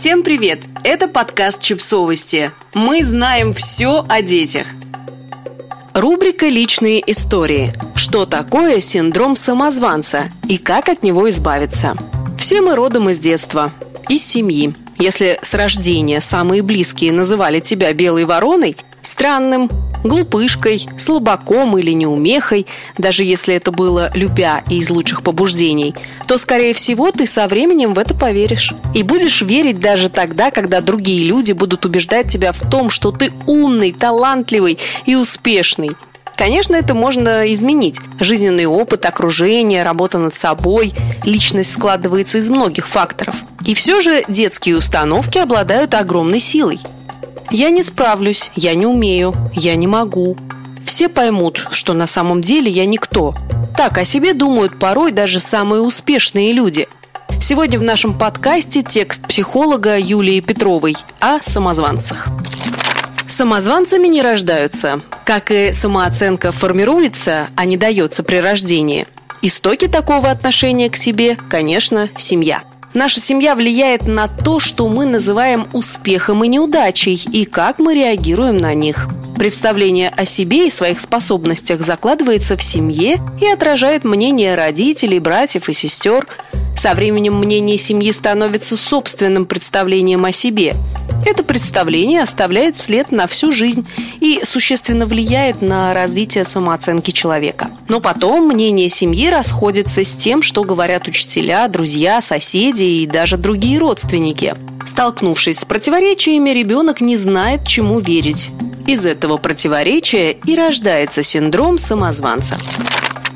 Всем привет! Это подкаст «Чипсовости». Мы знаем все о детях. Рубрика «Личные истории». Что такое синдром самозванца и как от него избавиться? Все мы родом из детства, из семьи. Если с рождения самые близкие называли тебя белой вороной, странным, глупышкой, слабаком или неумехой, даже если это было любя и из лучших побуждений, то, скорее всего, ты со временем в это поверишь. И будешь верить даже тогда, когда другие люди будут убеждать тебя в том, что ты умный, талантливый и успешный. Конечно, это можно изменить. Жизненный опыт, окружение, работа над собой, личность складывается из многих факторов. И все же детские установки обладают огромной силой. Я не справлюсь, я не умею, я не могу. Все поймут, что на самом деле я никто. Так о себе думают порой даже самые успешные люди. Сегодня в нашем подкасте текст психолога Юлии Петровой о самозванцах. Самозванцами не рождаются. Как и самооценка формируется, а не дается при рождении. Истоки такого отношения к себе, конечно, семья – Наша семья влияет на то, что мы называем успехом и неудачей, и как мы реагируем на них. Представление о себе и своих способностях закладывается в семье и отражает мнение родителей, братьев и сестер. Со временем мнение семьи становится собственным представлением о себе. Это представление оставляет след на всю жизнь и существенно влияет на развитие самооценки человека. Но потом мнение семьи расходится с тем, что говорят учителя, друзья, соседи и даже другие родственники. Столкнувшись с противоречиями, ребенок не знает, чему верить. Из этого противоречия и рождается синдром самозванца.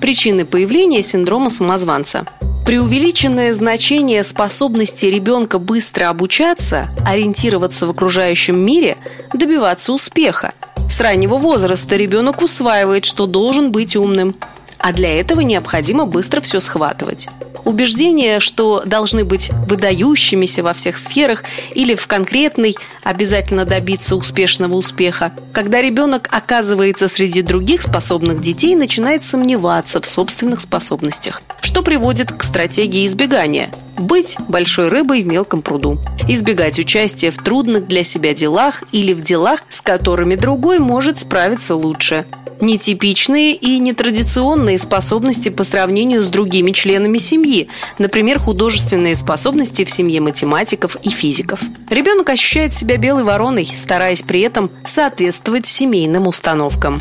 Причины появления синдрома самозванца – Преувеличенное значение способности ребенка быстро обучаться, ориентироваться в окружающем мире, добиваться успеха. С раннего возраста ребенок усваивает, что должен быть умным, а для этого необходимо быстро все схватывать. Убеждение, что должны быть выдающимися во всех сферах или в конкретной обязательно добиться успешного успеха. Когда ребенок оказывается среди других способных детей, начинает сомневаться в собственных способностях, что приводит к стратегии избегания – быть большой рыбой в мелком пруду. Избегать участия в трудных для себя делах или в делах, с которыми другой может справиться лучше – нетипичные и нетрадиционные способности по сравнению с другими членами семьи, например, художественные способности в семье математиков и физиков. Ребенок ощущает себя белой вороной, стараясь при этом соответствовать семейным установкам.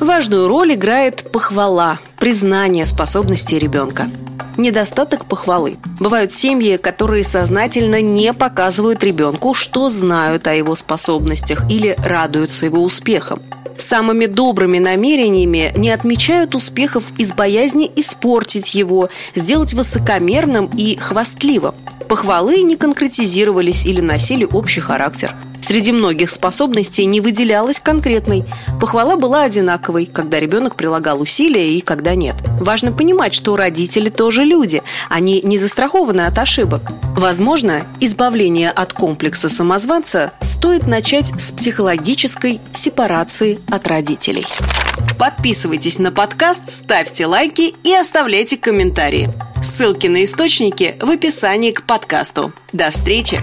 Важную роль играет похвала, признание способностей ребенка. Недостаток похвалы. Бывают семьи, которые сознательно не показывают ребенку, что знают о его способностях или радуются его успехам самыми добрыми намерениями не отмечают успехов из боязни испортить его, сделать высокомерным и хвастливым. Похвалы не конкретизировались или носили общий характер. Среди многих способностей не выделялась конкретной. Похвала была одинаковой, когда ребенок прилагал усилия и когда нет. Важно понимать, что родители тоже люди. Они не застрахованы от ошибок. Возможно, избавление от комплекса самозванца стоит начать с психологической сепарации от родителей. Подписывайтесь на подкаст, ставьте лайки и оставляйте комментарии. Ссылки на источники в описании к подкасту. До встречи!